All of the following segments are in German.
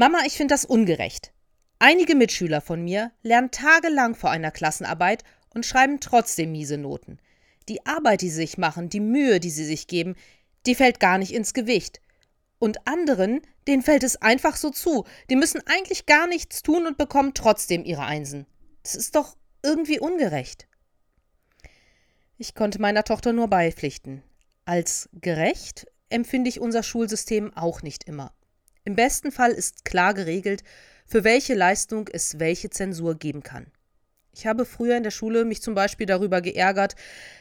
Mama, ich finde das ungerecht. Einige Mitschüler von mir lernen tagelang vor einer Klassenarbeit und schreiben trotzdem miese Noten. Die Arbeit, die sie sich machen, die Mühe, die sie sich geben, die fällt gar nicht ins Gewicht. Und anderen, denen fällt es einfach so zu. Die müssen eigentlich gar nichts tun und bekommen trotzdem ihre Einsen. Das ist doch irgendwie ungerecht. Ich konnte meiner Tochter nur beipflichten. Als gerecht empfinde ich unser Schulsystem auch nicht immer. Im besten Fall ist klar geregelt, für welche Leistung es welche Zensur geben kann. Ich habe früher in der Schule mich zum Beispiel darüber geärgert,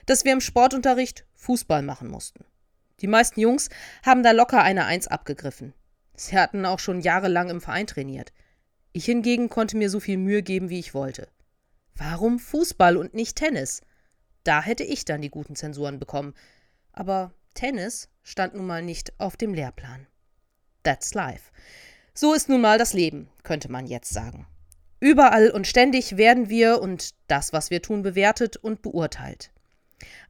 dass wir im Sportunterricht Fußball machen mussten. Die meisten Jungs haben da locker eine Eins abgegriffen. Sie hatten auch schon jahrelang im Verein trainiert. Ich hingegen konnte mir so viel Mühe geben, wie ich wollte. Warum Fußball und nicht Tennis? Da hätte ich dann die guten Zensuren bekommen. Aber Tennis stand nun mal nicht auf dem Lehrplan. That's life. So ist nun mal das Leben, könnte man jetzt sagen. Überall und ständig werden wir und das, was wir tun, bewertet und beurteilt.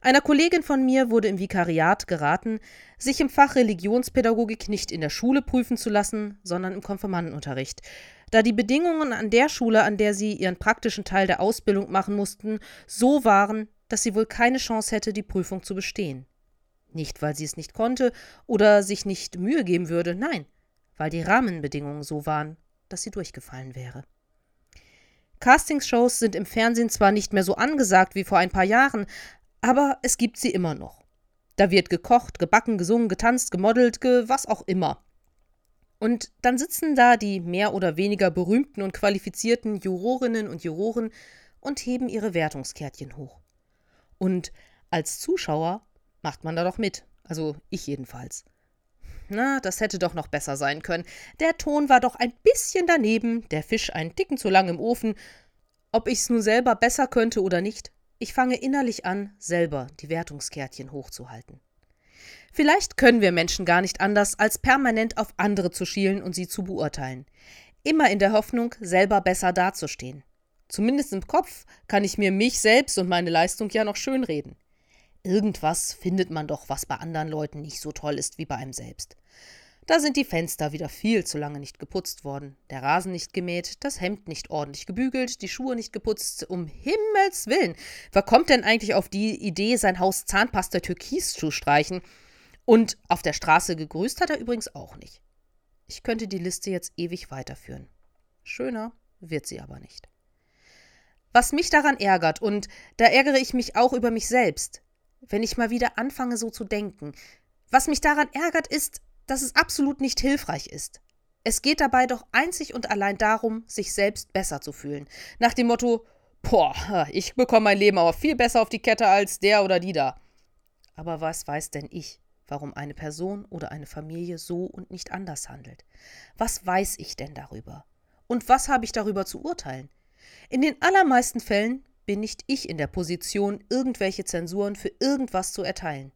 Einer Kollegin von mir wurde im Vikariat geraten, sich im Fach Religionspädagogik nicht in der Schule prüfen zu lassen, sondern im Konfirmandenunterricht, da die Bedingungen an der Schule, an der sie ihren praktischen Teil der Ausbildung machen mussten, so waren, dass sie wohl keine Chance hätte, die Prüfung zu bestehen. Nicht, weil sie es nicht konnte oder sich nicht Mühe geben würde, nein, weil die Rahmenbedingungen so waren, dass sie durchgefallen wäre. Castingshows sind im Fernsehen zwar nicht mehr so angesagt wie vor ein paar Jahren, aber es gibt sie immer noch. Da wird gekocht, gebacken, gesungen, getanzt, gemodelt, ge was auch immer. Und dann sitzen da die mehr oder weniger berühmten und qualifizierten Jurorinnen und Juroren und heben ihre Wertungskärtchen hoch. Und als Zuschauer macht man da doch mit. Also ich jedenfalls. Na, das hätte doch noch besser sein können. Der Ton war doch ein bisschen daneben, der Fisch einen Dicken zu lang im Ofen. Ob ich's nun selber besser könnte oder nicht, ich fange innerlich an, selber die Wertungskärtchen hochzuhalten. Vielleicht können wir Menschen gar nicht anders, als permanent auf andere zu schielen und sie zu beurteilen. Immer in der Hoffnung, selber besser dazustehen. Zumindest im Kopf kann ich mir mich selbst und meine Leistung ja noch schönreden. Irgendwas findet man doch, was bei anderen Leuten nicht so toll ist wie bei einem selbst. Da sind die Fenster wieder viel zu lange nicht geputzt worden, der Rasen nicht gemäht, das Hemd nicht ordentlich gebügelt, die Schuhe nicht geputzt. Um Himmels Willen! Wer kommt denn eigentlich auf die Idee, sein Haus Zahnpasta türkis zu streichen? Und auf der Straße gegrüßt hat er übrigens auch nicht. Ich könnte die Liste jetzt ewig weiterführen. Schöner wird sie aber nicht. Was mich daran ärgert, und da ärgere ich mich auch über mich selbst, wenn ich mal wieder anfange so zu denken, was mich daran ärgert, ist, dass es absolut nicht hilfreich ist. Es geht dabei doch einzig und allein darum, sich selbst besser zu fühlen. Nach dem Motto, boah, ich bekomme mein Leben aber viel besser auf die Kette als der oder die da. Aber was weiß denn ich, warum eine Person oder eine Familie so und nicht anders handelt? Was weiß ich denn darüber? Und was habe ich darüber zu urteilen? In den allermeisten Fällen bin nicht ich in der Position, irgendwelche Zensuren für irgendwas zu erteilen.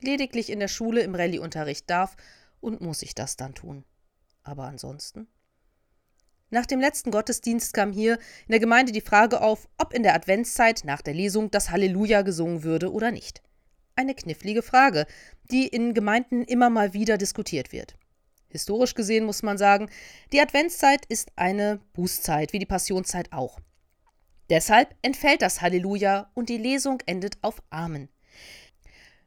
Lediglich in der Schule im Rallyeunterricht darf und muss ich das dann tun. Aber ansonsten? Nach dem letzten Gottesdienst kam hier in der Gemeinde die Frage auf, ob in der Adventszeit nach der Lesung das Halleluja gesungen würde oder nicht. Eine knifflige Frage, die in Gemeinden immer mal wieder diskutiert wird. Historisch gesehen muss man sagen, die Adventszeit ist eine Bußzeit, wie die Passionszeit auch. Deshalb entfällt das Halleluja und die Lesung endet auf Amen.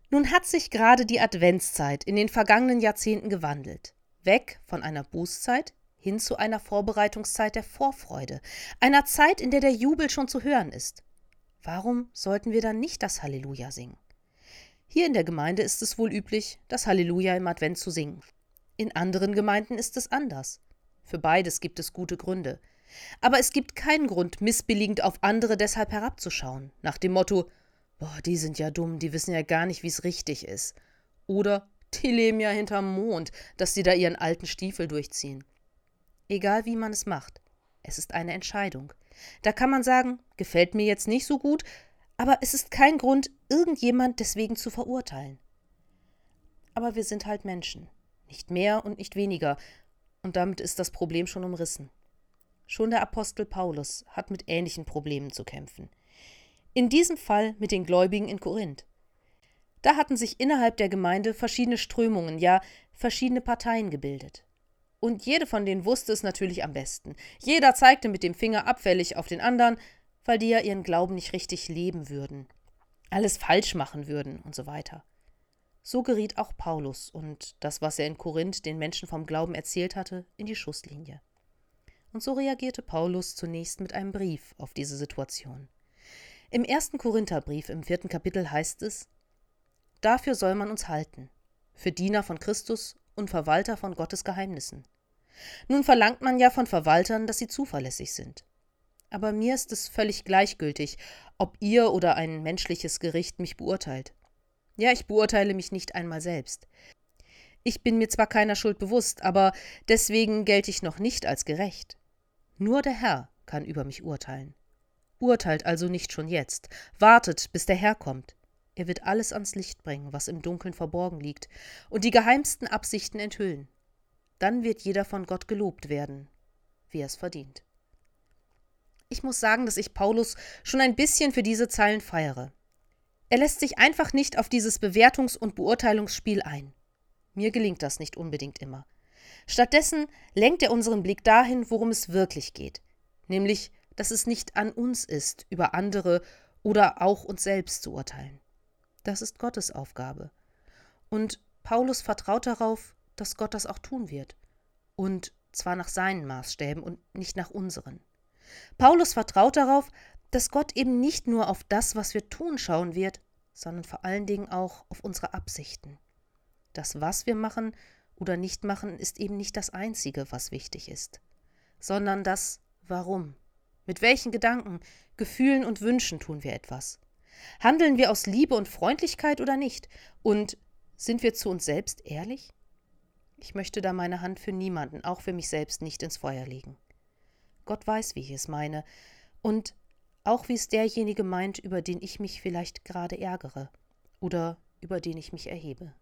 Nun hat sich gerade die Adventszeit in den vergangenen Jahrzehnten gewandelt. Weg von einer Bußzeit hin zu einer Vorbereitungszeit der Vorfreude, einer Zeit, in der der Jubel schon zu hören ist. Warum sollten wir dann nicht das Halleluja singen? Hier in der Gemeinde ist es wohl üblich, das Halleluja im Advent zu singen. In anderen Gemeinden ist es anders. Für beides gibt es gute Gründe. Aber es gibt keinen Grund, missbilligend auf andere deshalb herabzuschauen, nach dem Motto, Boah, die sind ja dumm, die wissen ja gar nicht, wie es richtig ist. Oder die leben ja hinterm Mond, dass sie da ihren alten Stiefel durchziehen. Egal wie man es macht, es ist eine Entscheidung. Da kann man sagen, gefällt mir jetzt nicht so gut, aber es ist kein Grund, irgendjemand deswegen zu verurteilen. Aber wir sind halt Menschen, nicht mehr und nicht weniger, und damit ist das Problem schon umrissen. Schon der Apostel Paulus hat mit ähnlichen Problemen zu kämpfen. In diesem Fall mit den Gläubigen in Korinth. Da hatten sich innerhalb der Gemeinde verschiedene Strömungen, ja verschiedene Parteien gebildet. Und jede von denen wusste es natürlich am besten. Jeder zeigte mit dem Finger abfällig auf den anderen, weil die ja ihren Glauben nicht richtig leben würden, alles falsch machen würden und so weiter. So geriet auch Paulus und das, was er in Korinth den Menschen vom Glauben erzählt hatte, in die Schusslinie. Und so reagierte Paulus zunächst mit einem Brief auf diese Situation. Im ersten Korintherbrief im vierten Kapitel heißt es: Dafür soll man uns halten, für Diener von Christus und Verwalter von Gottes Geheimnissen. Nun verlangt man ja von Verwaltern, dass sie zuverlässig sind. Aber mir ist es völlig gleichgültig, ob ihr oder ein menschliches Gericht mich beurteilt. Ja, ich beurteile mich nicht einmal selbst. Ich bin mir zwar keiner Schuld bewusst, aber deswegen gelte ich noch nicht als gerecht. Nur der Herr kann über mich urteilen. Urteilt also nicht schon jetzt, wartet, bis der Herr kommt. Er wird alles ans Licht bringen, was im Dunkeln verborgen liegt, und die geheimsten Absichten enthüllen. Dann wird jeder von Gott gelobt werden, wie er es verdient. Ich muss sagen, dass ich Paulus schon ein bisschen für diese Zeilen feiere. Er lässt sich einfach nicht auf dieses Bewertungs- und Beurteilungsspiel ein. Mir gelingt das nicht unbedingt immer. Stattdessen lenkt er unseren Blick dahin, worum es wirklich geht, nämlich, dass es nicht an uns ist, über andere oder auch uns selbst zu urteilen. Das ist Gottes Aufgabe. Und Paulus vertraut darauf, dass Gott das auch tun wird. Und zwar nach seinen Maßstäben und nicht nach unseren. Paulus vertraut darauf, dass Gott eben nicht nur auf das, was wir tun, schauen wird, sondern vor allen Dingen auch auf unsere Absichten. Das, was wir machen oder nicht machen, ist eben nicht das Einzige, was wichtig ist, sondern das Warum. Mit welchen Gedanken, Gefühlen und Wünschen tun wir etwas? Handeln wir aus Liebe und Freundlichkeit oder nicht? Und sind wir zu uns selbst ehrlich? Ich möchte da meine Hand für niemanden, auch für mich selbst, nicht ins Feuer legen. Gott weiß, wie ich es meine, und auch wie es derjenige meint, über den ich mich vielleicht gerade ärgere oder über den ich mich erhebe.